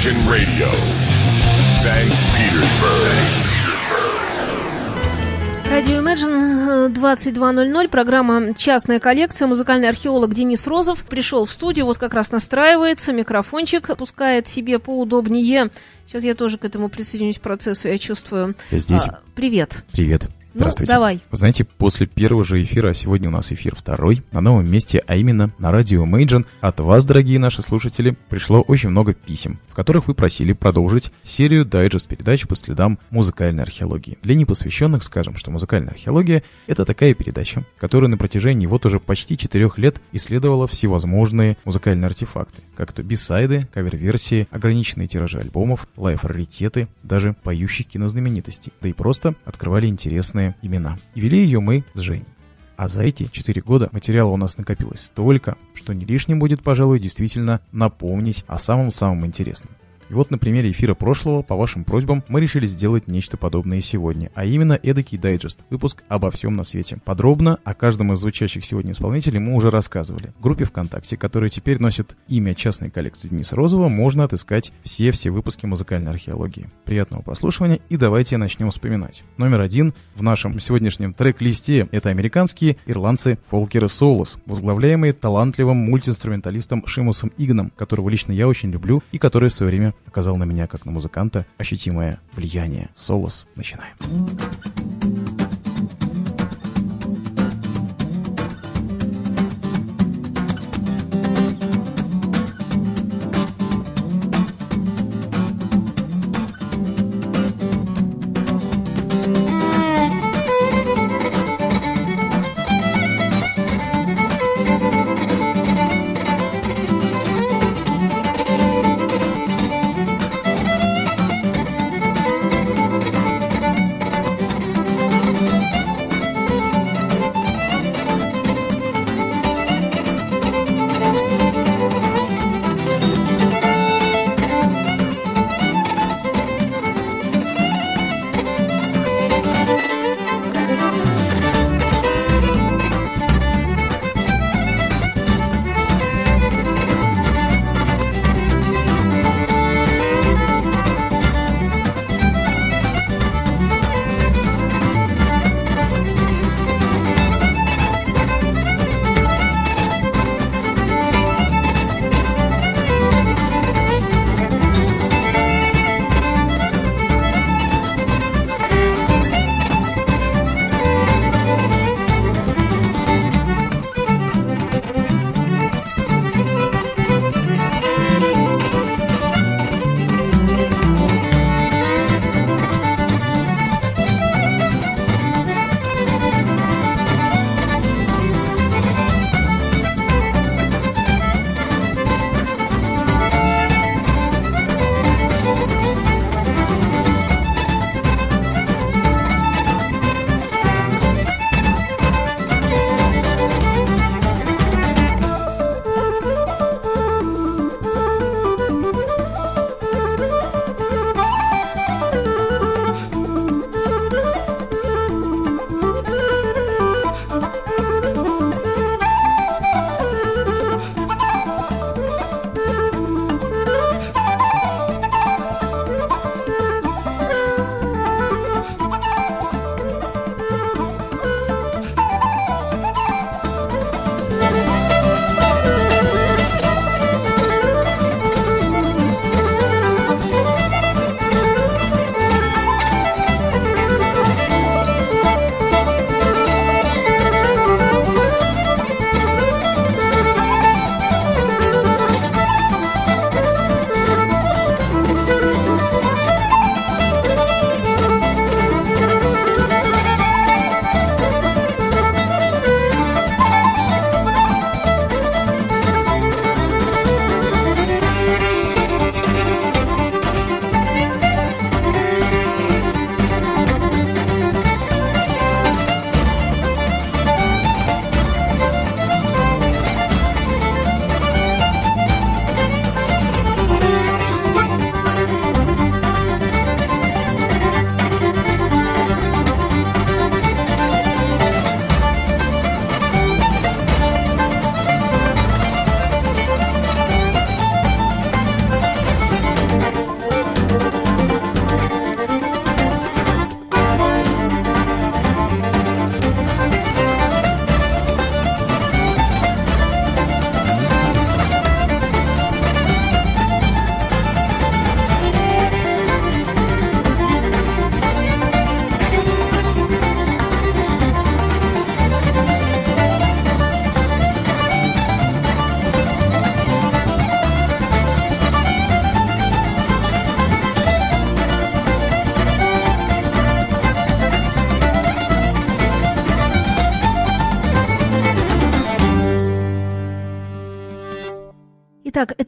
Imagine Radio, St. Petersburg. Радио Imagine 22.00, программа «Частная коллекция». Музыкальный археолог Денис Розов пришел в студию, вот как раз настраивается, микрофончик опускает себе поудобнее. Сейчас я тоже к этому присоединюсь к процессу, я чувствую. Я здесь. А, привет. Привет. Здравствуйте. Ну, давай. Вы знаете, после первого же эфира, а сегодня у нас эфир второй, на новом месте, а именно на радио Imagine, от вас, дорогие наши слушатели, пришло очень много писем, в которых вы просили продолжить серию дайджест-передач по следам музыкальной археологии. Для непосвященных скажем, что музыкальная археология — это такая передача, которая на протяжении вот уже почти четырех лет исследовала всевозможные музыкальные артефакты, как то бисайды, кавер-версии, ограниченные тиражи альбомов, лайф-раритеты, даже поющих кинознаменитостей, да и просто открывали интересные имена. И вели ее мы с Женей. А за эти 4 года материала у нас накопилось столько, что не лишним будет, пожалуй, действительно напомнить о самом-самом интересном. И вот на примере эфира прошлого, по вашим просьбам, мы решили сделать нечто подобное сегодня, а именно эдакий дайджест, выпуск обо всем на свете. Подробно о каждом из звучащих сегодня исполнителей мы уже рассказывали. В группе ВКонтакте, которая теперь носит имя частной коллекции Дениса Розова, можно отыскать все-все выпуски музыкальной археологии. Приятного прослушивания и давайте начнем вспоминать. Номер один в нашем сегодняшнем трек-листе это американские ирландцы Фолкеры Солос, возглавляемые талантливым мультиинструменталистом Шимусом Игном, которого лично я очень люблю и который в свое время оказал на меня, как на музыканта, ощутимое влияние. Солос. Начинаем. Итак,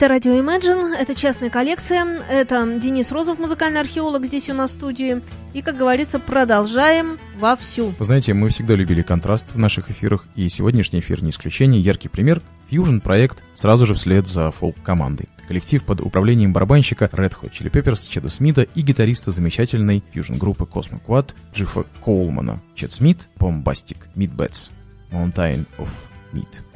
это радио Imagine, это частная коллекция, это Денис Розов, музыкальный археолог, здесь у нас в студии. И, как говорится, продолжаем вовсю. Вы знаете, мы всегда любили контраст в наших эфирах, и сегодняшний эфир не исключение. Яркий пример — Fusion проект сразу же вслед за фолк-командой. Коллектив под управлением барабанщика Red Hot Chili Peppers Чеда Смита и гитариста замечательной фьюжн-группы Cosmo Quad Джиффа Коулмана. Чед Смит, Meat Bats, Mountain of Meat.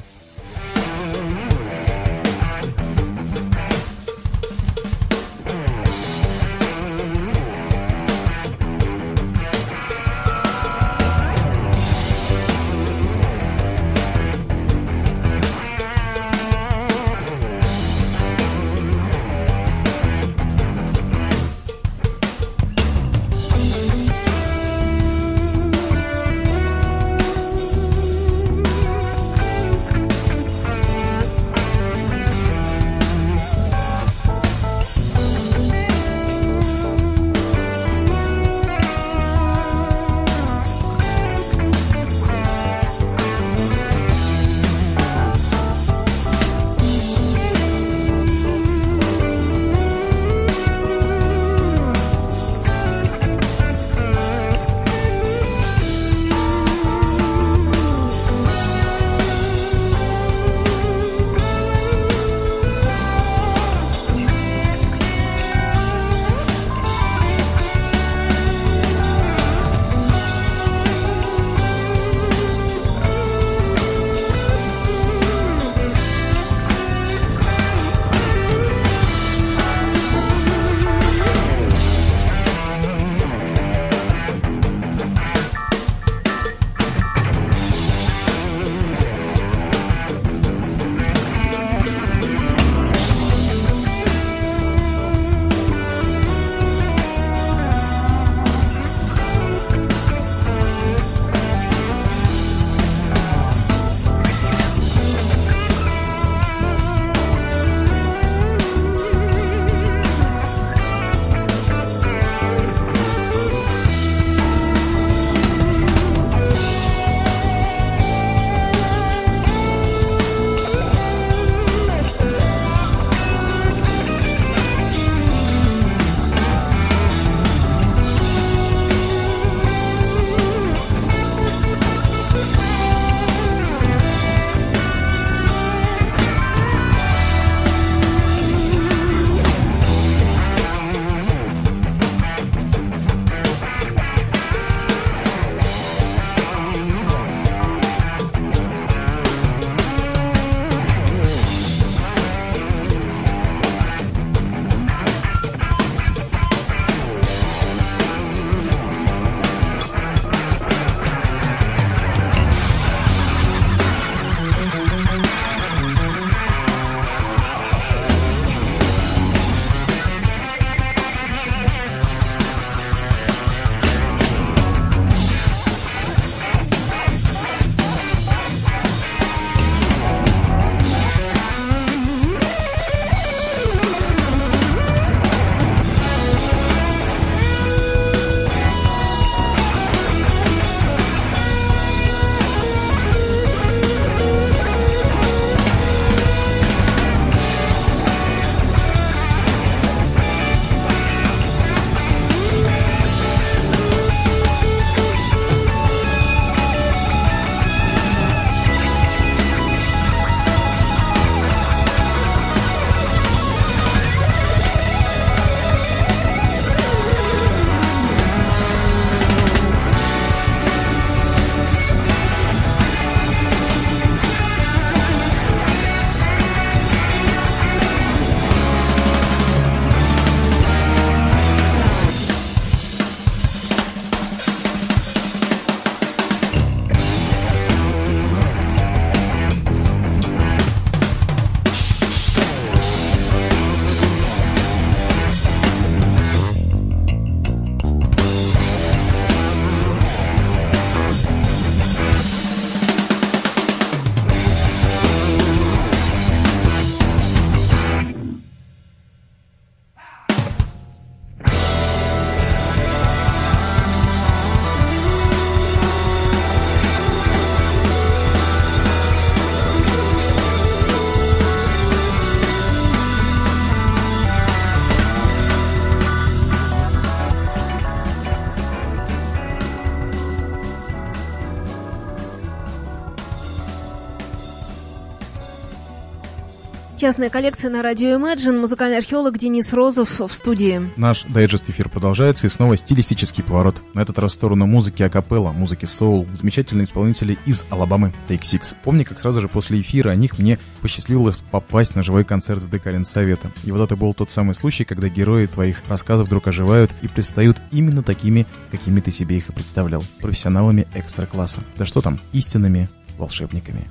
Частная коллекция на радио Imagine. Музыкальный археолог Денис Розов в студии. Наш дайджест эфир продолжается и снова стилистический поворот. На этот раз в сторону музыки акапелла, музыки соул, замечательные исполнители из Алабамы Take Six. Помню, как сразу же после эфира о них мне посчастливилось попасть на живой концерт в ДК Совета. И вот это был тот самый случай, когда герои твоих рассказов вдруг оживают и предстают именно такими, какими ты себе их и представлял. Профессионалами экстра-класса. Да что там, истинными волшебниками.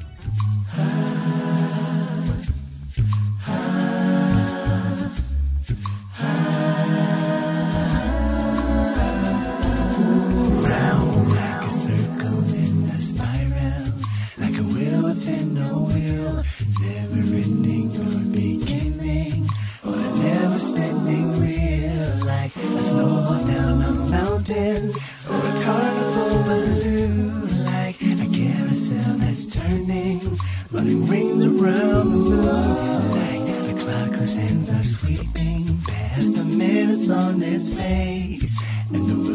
running rings around the moon. Like the clock whose hands are sweeping past the minutes on his face, and the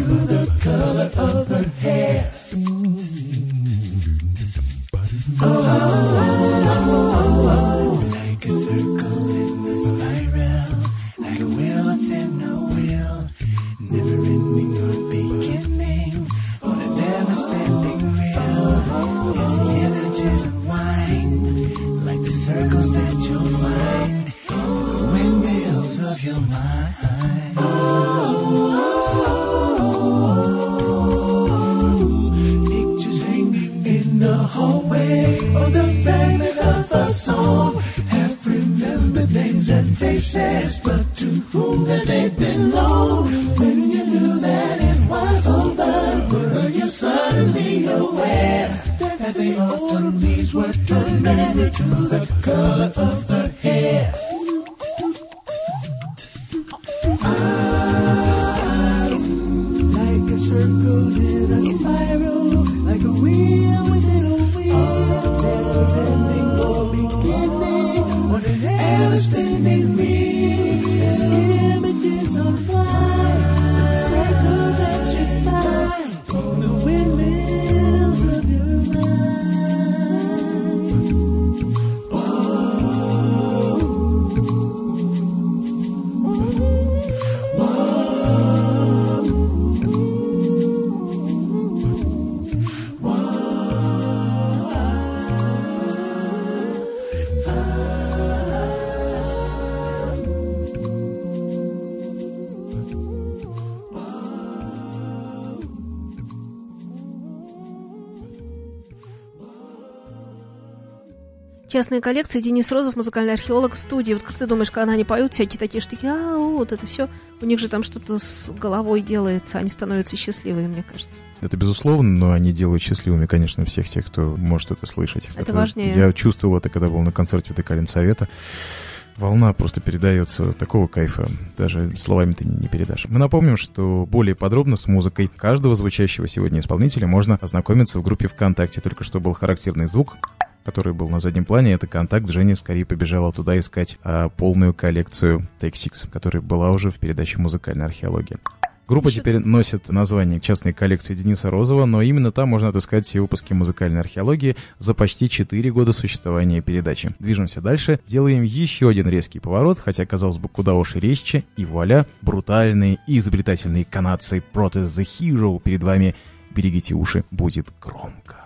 to the color of her Частная коллекция, Денис Розов, музыкальный археолог в студии. Вот как ты думаешь, когда они поют всякие такие штуки, а, вот это все, у них же там что-то с головой делается, они становятся счастливыми, мне кажется. Это безусловно, но они делают счастливыми, конечно, всех тех, кто может это слышать. Это, важнее. Я чувствовал это, когда был на концерте ВТК Ленсовета. Волна просто передается такого кайфа, даже словами ты не передашь. Мы напомним, что более подробно с музыкой каждого звучащего сегодня исполнителя можно ознакомиться в группе ВКонтакте. Только что был характерный звук который был на заднем плане, это контакт. Женя скорее побежала туда искать а, полную коллекцию Take Six, которая была уже в передаче «Музыкальная археология». Группа теперь носит название частной коллекции Дениса Розова, но именно там можно отыскать все выпуски музыкальной археологии за почти 4 года существования передачи. Движемся дальше, делаем еще один резкий поворот, хотя, казалось бы, куда уж резче, и вуаля, брутальные и изобретательные канадцы Protest the Hero перед вами. Берегите уши, будет громко.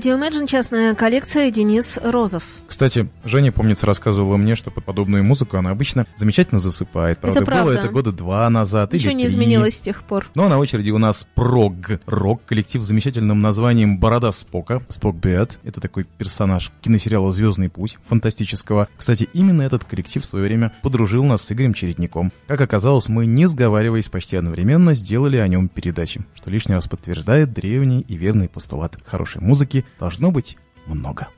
Радио Imagine, частная коллекция, Денис Розов. Кстати, Женя, помнится, рассказывала мне, что под подобную музыку она обычно замечательно засыпает. Правда, это правда. было это года два назад Ничего или не три. изменилось с тех пор. Но на очереди у нас прог рок коллектив с замечательным названием «Борода Спока». Спок Бэт. Это такой персонаж киносериала «Звездный путь» фантастического. Кстати, именно этот коллектив в свое время подружил нас с Игорем Чередником. Как оказалось, мы, не сговариваясь почти одновременно, сделали о нем передачи, что лишний раз подтверждает древний и верный постулат. Хорошей музыки должно быть много.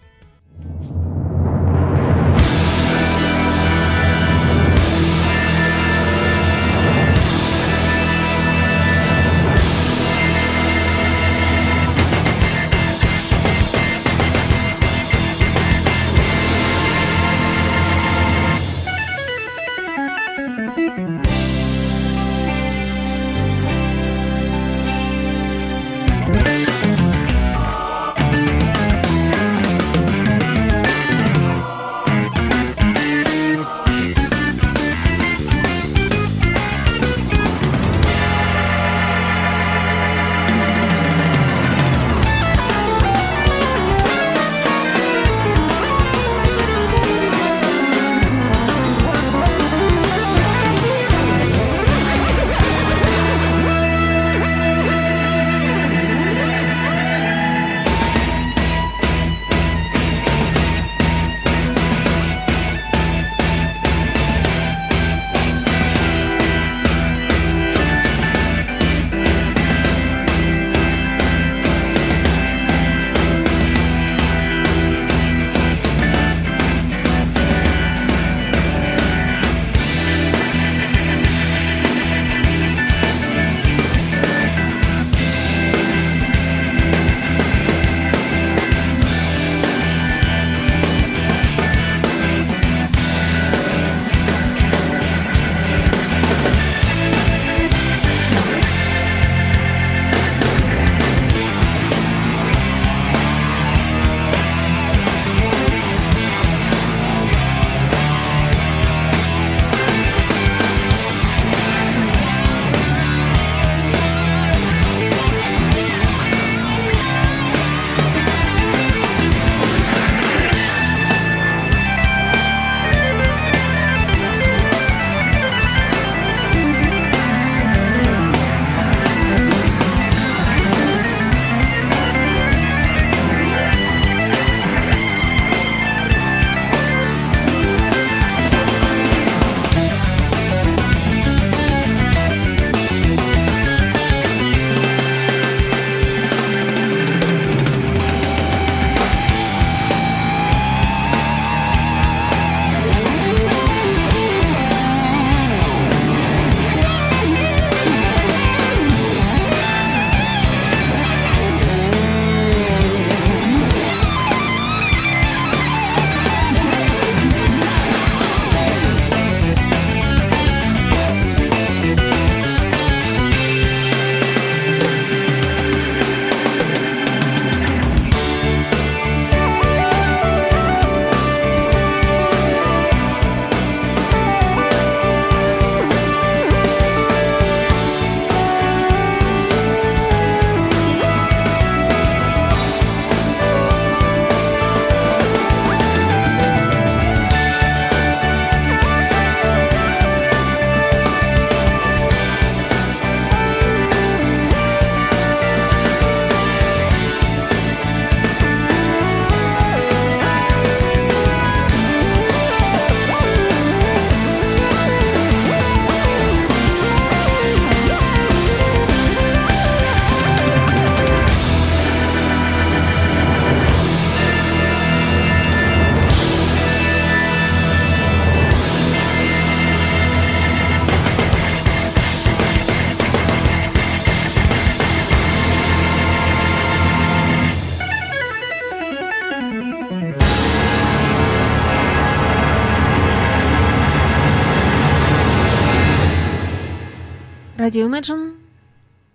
Радио Imagine.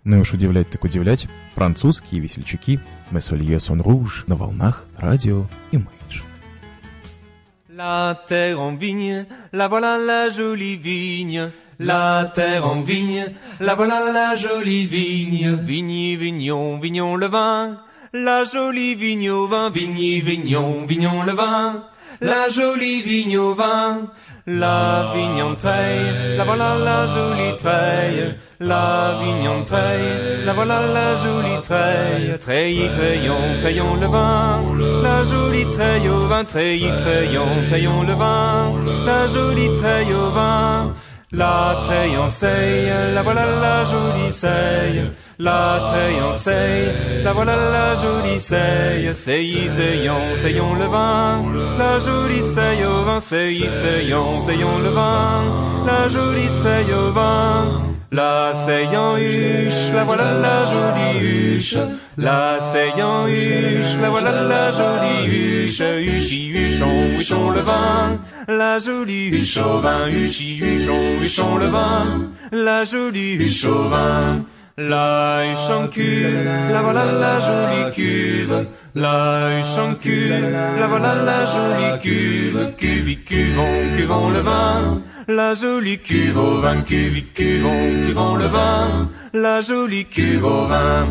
Ну и уж удивлять так удивлять. Французские весельчаки Мессолье Сон Руж на волнах радио Imagine. La terre en vigne, la voilà la jolie vigne. La terre en vigne, la voilà la jolie vigne. Vigne, vignon, vignon le vin. La jolie vigne au vin, vigne, vignon, vignon le vin. La jolie vigne au vin. La vigne treille, la voilà la jolie treille. La vigne treille, la voilà la jolie treille. Treille, treillons, treillons le vin. La jolie treille au vin, treille, treillons, treillons le vin. La jolie treille au vin. La treille seille, la voilà la jolie seille. La treille seille, la voilà la jolie seille. Seille, seyons, seyons le vin. La jolie seille au vin, seille, seyons, seyons le vin. La jolie seille au vin. La seille en huche, la voilà la jolie huche. La seille en huche, la voilà la jolie huche. Huchi, huchon, huchon le vin. La jolie huche au vin, huchi, huchon, huchon le vin. La jolie huche au vin. La cuve, la voilà la jolie cuve. La cuve, la voilà la jolie cuve. Cuvi, cuvons, cuvons le vin. La jolie cuve au vin, cuvons, cuvons le vin. La jolie cuve au vin.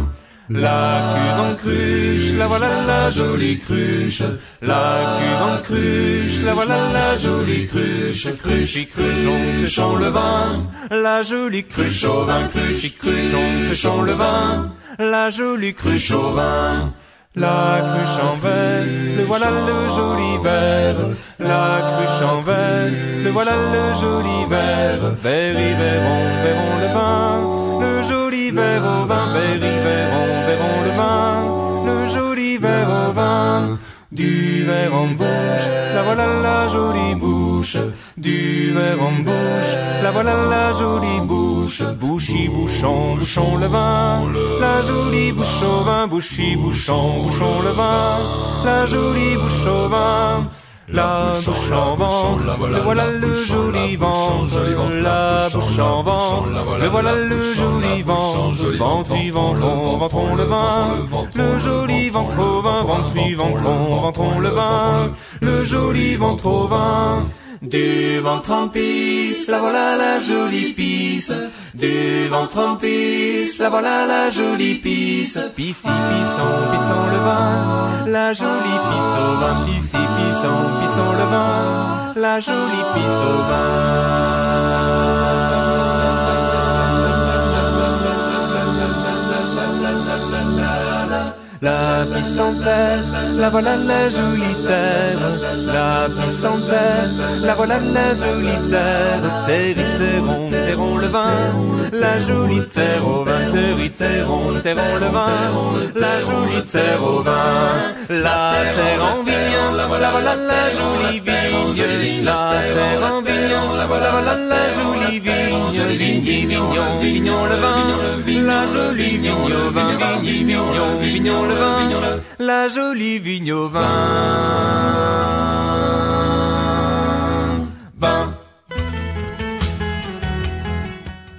La cuve en cruche, la voilà la jolie cruche. La cuve en cruche, la voilà la jolie cruche. Cruche, cruchon, cruchon le vin. La jolie cruche au vin, cruche, cruchon, cruchon le vin. La jolie cruche au vin. La cruche en verre, le voilà le joli verre. La cruche en verre, le voilà le joli verre. Verri, verron, verron le vin. Le joli verre au vin, verri, verron, verron le vin. Le joli verre au vin. Du verre en bouche, la voilà la jolie bouche. Du verre en bouche, la voilà la jolie bouche. Bouchi, bouchon, bouchon le vin. La jolie bouche au vin, bouchi, bouchon, bouchon le vin. La jolie bouche au vin. La bouche en ventre, le voilà le joli ventre. La bouche en ventre, le voilà le joli ventre. Ventru, ventron, ventron le vin. Le joli ventre au vin, ventru, ventron, ventron le vin. Le joli ventre au vin. Du ventre en pisse, la voilà la jolie pisse. Du ventre en pisse, la voilà la jolie pisse. Pissi, pisson, pisson le vin. La jolie pisse au vin, pissi, pisson, pisson le vin. La jolie pisse au vin. La pisse en terre, la voilà la jolie terre. La pisse en terre, la voilà la jolie terre. Terri-terron, terron le vin. La jolie terre au vin. Terri-terron, terron le vin. La jolie terre au vin. La terre en vigne, la voilà la jolie vigne. La terre en vigne, la voilà la jolie vigne. Vigne, vignon, vignon le vin. La jolie vigne au vin. Vignon, vignon le vin. La jolie vigne au vin. Vin.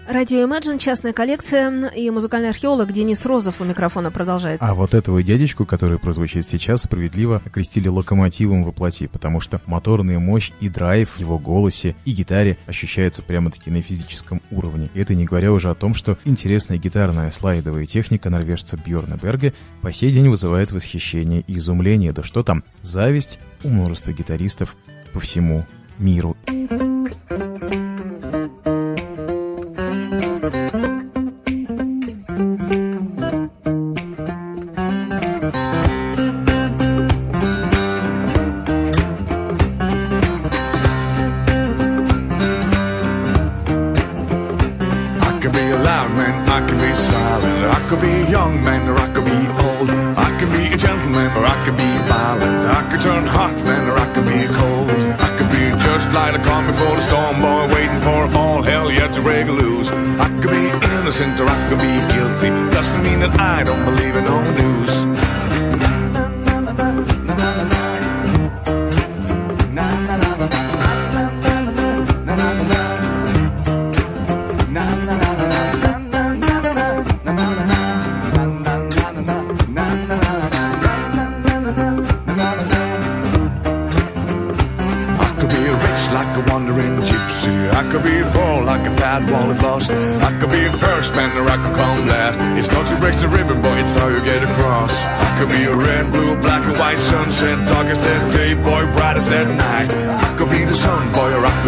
Радио Imagine, частная коллекция и музыкальный археолог Денис Розов у микрофона продолжает. А вот этого дядечку, который прозвучит сейчас, справедливо окрестили локомотивом воплоти, потому что моторная мощь и драйв в его голосе и гитаре ощущаются прямо-таки на физическом уровне. И это не говоря уже о том, что интересная гитарная слайдовая техника норвежца Бьорна Берга по сей день вызывает восхищение и изумление, да что там, зависть у множества гитаристов по всему миру. I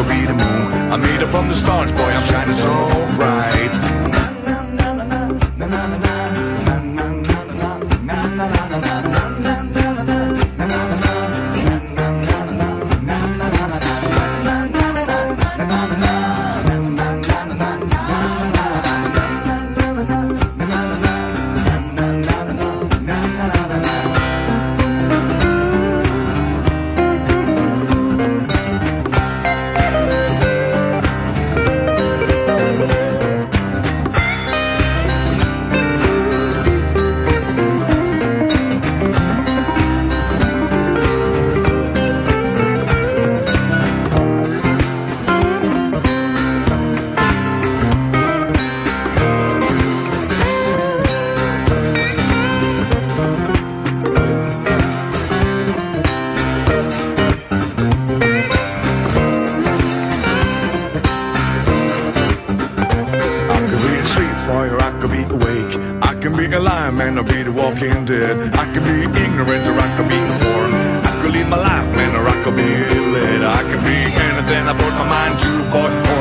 could be the moon. I made it from the stars, boy, I'm shining so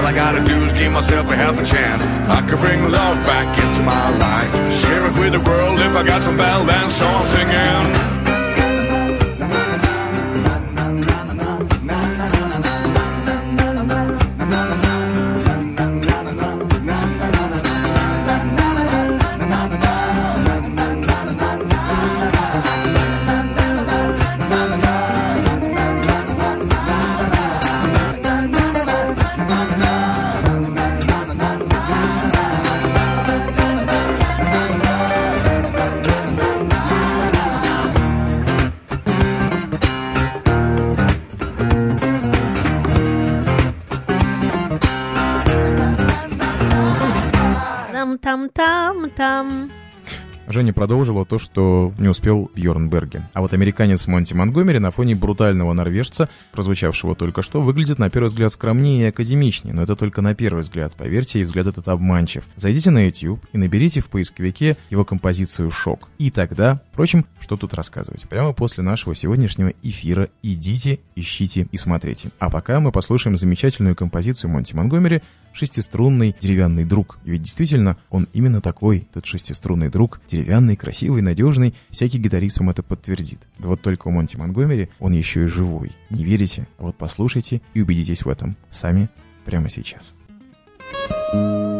I gotta do is give myself a half a chance. I could bring love back into my life. Share it with the world if I got some bell and song singing. Женя продолжила то, что не успел Бьорн Берге. А вот американец Монти Монгомери на фоне брутального норвежца, прозвучавшего только что, выглядит на первый взгляд скромнее и академичнее, но это только на первый взгляд. Поверьте, и взгляд этот обманчив. Зайдите на YouTube и наберите в поисковике его композицию «Шок». И тогда, впрочем, что тут рассказывать? Прямо после нашего сегодняшнего эфира идите, ищите и смотрите. А пока мы послушаем замечательную композицию Монти Монгомери «Шестиструнный деревянный друг». И ведь действительно, он именно такой, этот шестиструнный друг, деревянный, красивый, надежный. Всякий гитарист вам это подтвердит. Да вот только у Монти Монгомери он еще и живой. Не верите? А вот послушайте и убедитесь в этом сами прямо сейчас. Here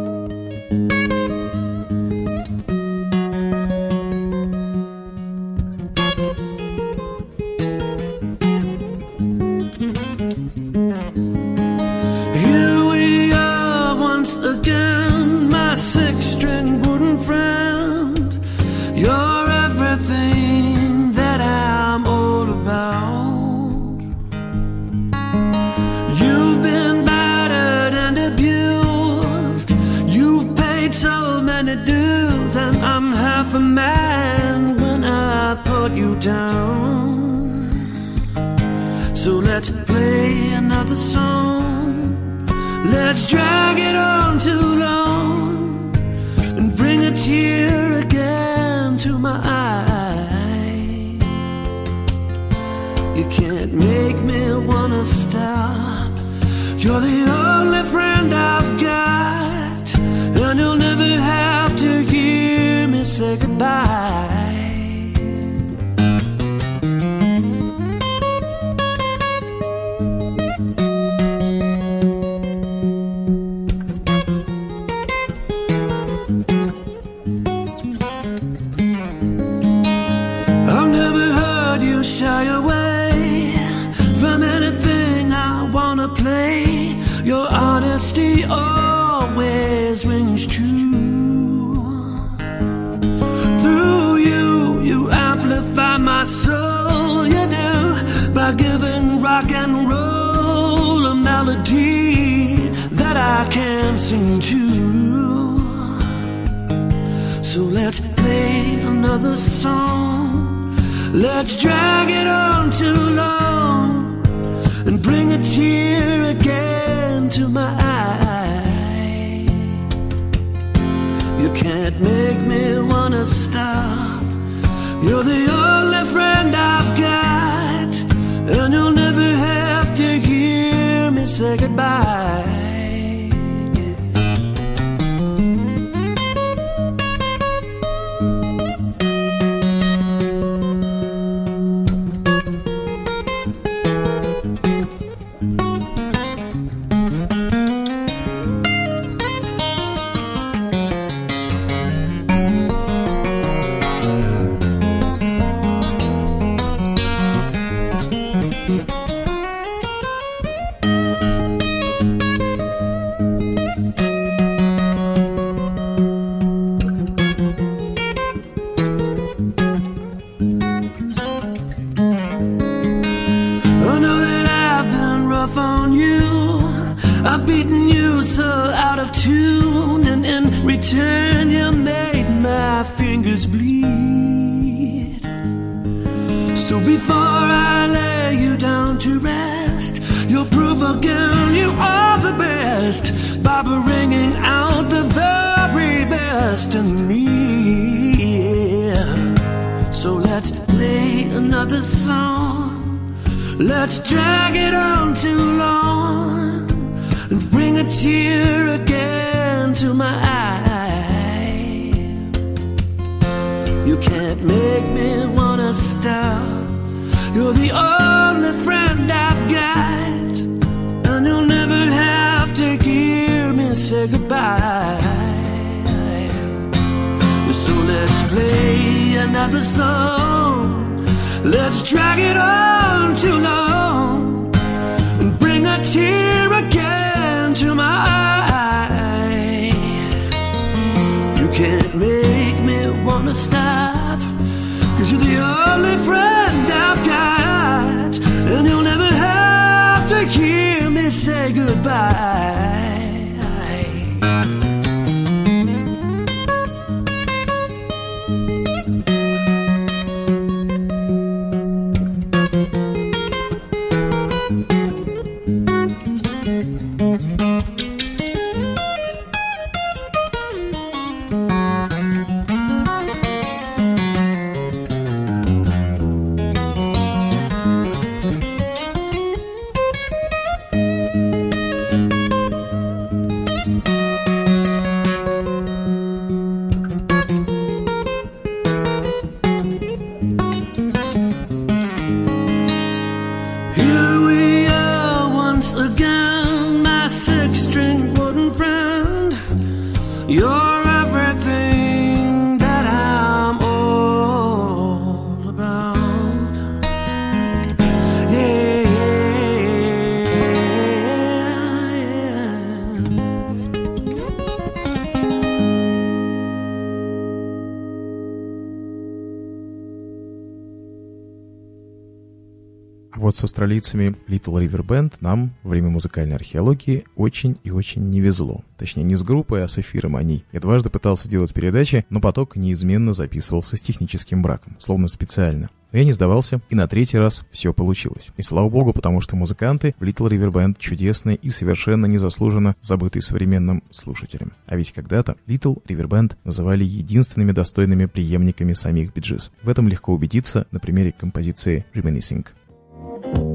another song. Let's drag it on too long and bring a tear another song. Let's drag it on too long and bring a tear again to my eyes. You can't make me wanna stop, cause you're the only friend I've got, and you'll never have to hear me say goodbye. С австралийцами Little River Band нам во время музыкальной археологии очень и очень не везло. Точнее, не с группой, а с эфиром они. Я дважды пытался делать передачи, но поток неизменно записывался с техническим браком, словно специально. Но я не сдавался, и на третий раз все получилось. И слава богу, потому что музыканты в Little River Band чудесные и совершенно незаслуженно забытые современным слушателям. А ведь когда-то Little River Band называли единственными достойными преемниками самих биджис. В этом легко убедиться на примере композиции Reminiscing. Thank you.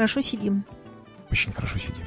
Хорошо сидим. Очень хорошо сидим.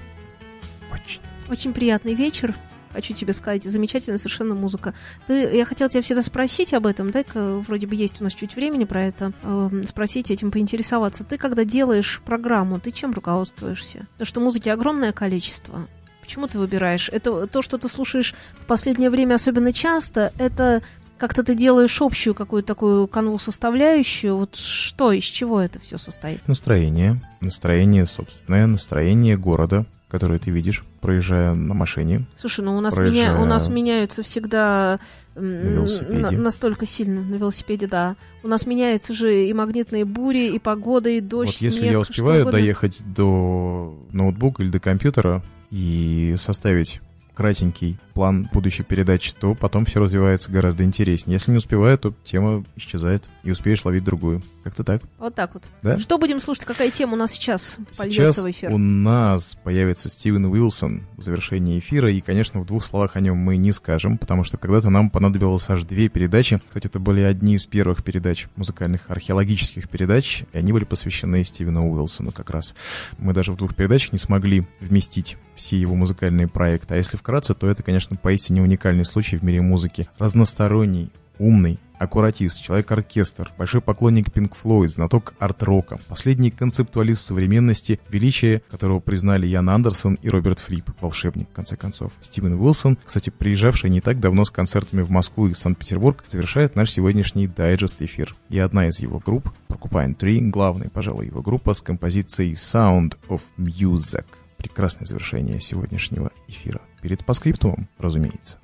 Очень. Очень приятный вечер. Хочу тебе сказать, замечательная совершенно музыка. Ты, я хотела тебя всегда спросить об этом, дай-ка вроде бы есть у нас чуть времени про это, э, спросить этим, поинтересоваться. Ты, когда делаешь программу, ты чем руководствуешься? То, что музыки огромное количество. Почему ты выбираешь? Это то, что ты слушаешь в последнее время особенно часто, это как-то ты делаешь общую какую-то такую канву составляющую. Вот что, из чего это все состоит? Настроение. Настроение собственное, настроение города, которое ты видишь, проезжая на машине. Слушай, ну у нас, меня, у нас меняются всегда на на- настолько сильно на велосипеде, да. У нас меняются же и магнитные бури, и погода, и дождь, вот если снег, я успеваю доехать до ноутбука или до компьютера и составить кратенький план будущей передачи, то потом все развивается гораздо интереснее. Если не успеваю, то тема исчезает, и успеешь ловить другую. Как-то так. Вот так вот. Да? Что будем слушать? Какая тема у нас сейчас Сейчас в эфир? у нас появится Стивен Уилсон в завершении эфира, и, конечно, в двух словах о нем мы не скажем, потому что когда-то нам понадобилось аж две передачи. Кстати, это были одни из первых передач, музыкальных археологических передач, и они были посвящены Стивену Уилсону как раз. Мы даже в двух передачах не смогли вместить все его музыкальные проекты. А если вкратце, то это, конечно, поистине уникальный случай в мире музыки. Разносторонний, умный, аккуратист, человек-оркестр, большой поклонник Pink Floyd, знаток арт-рока, последний концептуалист современности, величие которого признали Ян Андерсон и Роберт Флип, волшебник, в конце концов. Стивен Уилсон, кстати, приезжавший не так давно с концертами в Москву и Санкт-Петербург, завершает наш сегодняшний дайджест-эфир. И одна из его групп, Porcupine Tree, главная, пожалуй, его группа с композицией Sound of Music. Прекрасное завершение сегодняшнего эфира. Перед паскриптумом, разумеется.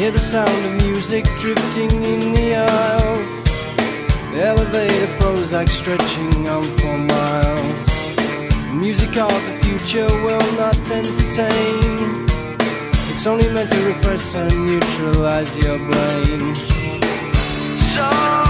Hear the sound of music drifting in the aisles. Elevator Prozac stretching on for miles. Music of the future will not entertain. It's only meant to repress and neutralize your brain. So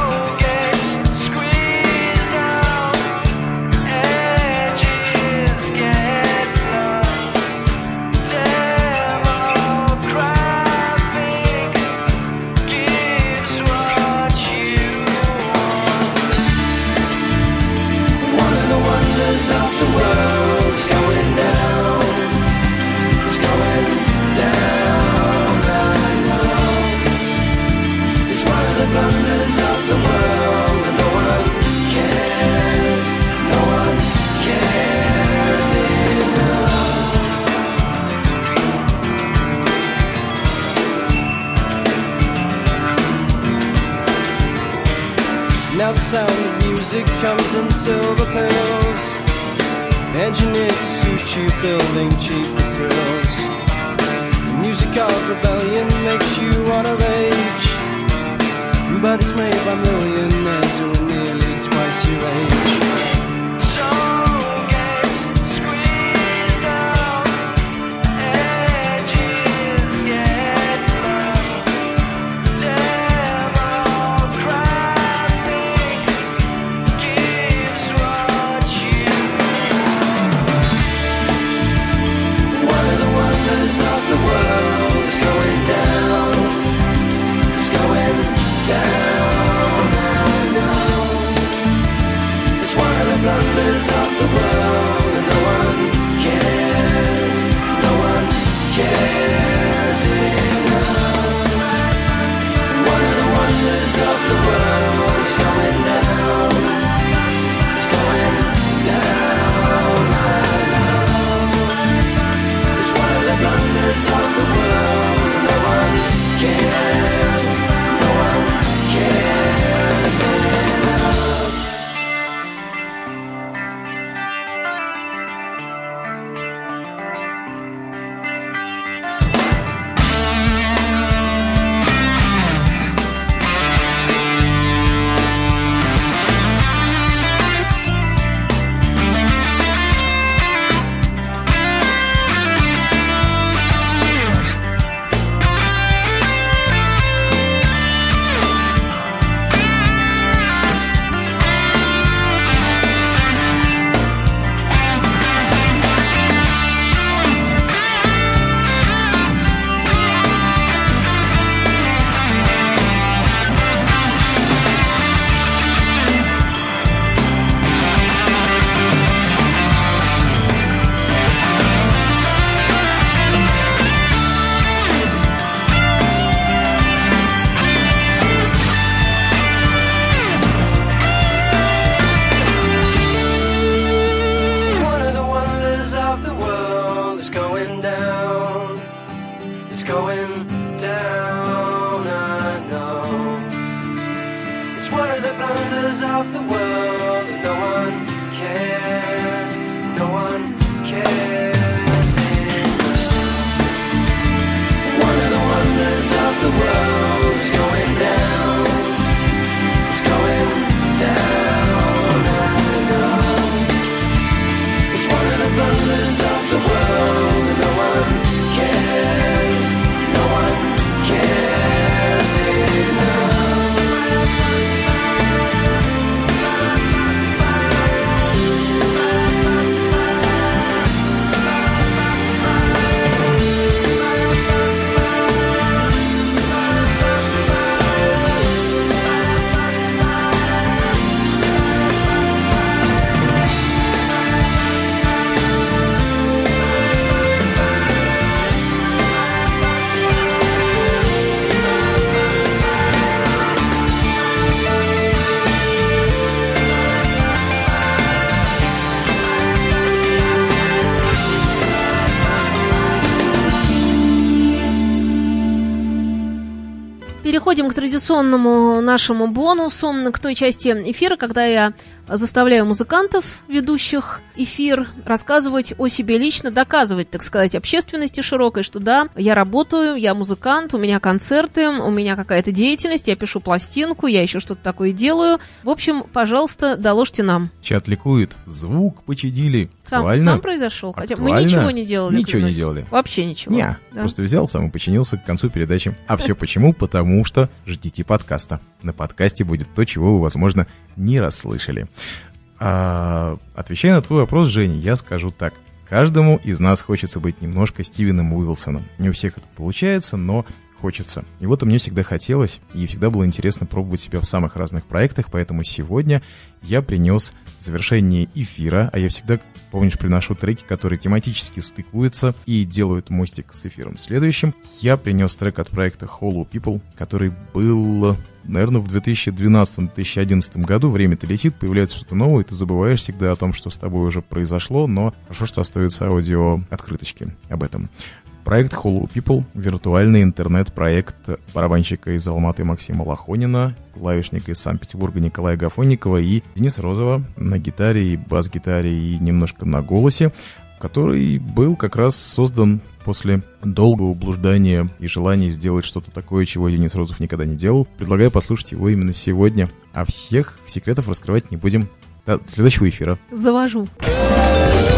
традиционному нашему бонусу, к той части эфира, когда я заставляю музыкантов, ведущих эфир, рассказывать о себе лично, доказывать, так сказать, общественности широкой, что да, я работаю, я музыкант, у меня концерты, у меня какая-то деятельность, я пишу пластинку, я еще что-то такое делаю. В общем, пожалуйста, доложьте нам. Чат ликует. Звук почадили. Сам, Актуально? сам произошел, хотя мы Актуально? ничего не делали. Ничего не делали. Вообще ничего. Не, Да. просто взял сам и починился к концу передачи. А все почему? Потому что ждите подкаста. На подкасте будет то, чего вы, возможно, не расслышали. А, отвечая на твой вопрос, Женя, я скажу так. Каждому из нас хочется быть немножко Стивеном Уилсоном. Не у всех это получается, но хочется. И вот мне всегда хотелось, и всегда было интересно пробовать себя в самых разных проектах, поэтому сегодня я принес завершение эфира, а я всегда, помнишь, приношу треки, которые тематически стыкуются и делают мостик с эфиром следующим. Я принес трек от проекта Hollow People, который был, наверное, в 2012-2011 году. Время-то летит, появляется что-то новое, и ты забываешь всегда о том, что с тобой уже произошло, но хорошо, что остаются аудио открыточки об этом. Проект Hollow People — виртуальный интернет-проект барабанщика из Алматы Максима Лохонина, клавишника из Санкт-Петербурга Николая Гафонникова и Денис Розова на гитаре и бас-гитаре и немножко на голосе, который был как раз создан после долгого блуждания и желания сделать что-то такое, чего Денис Розов никогда не делал. Предлагаю послушать его именно сегодня, а всех секретов раскрывать не будем. До следующего эфира. Завожу. Thank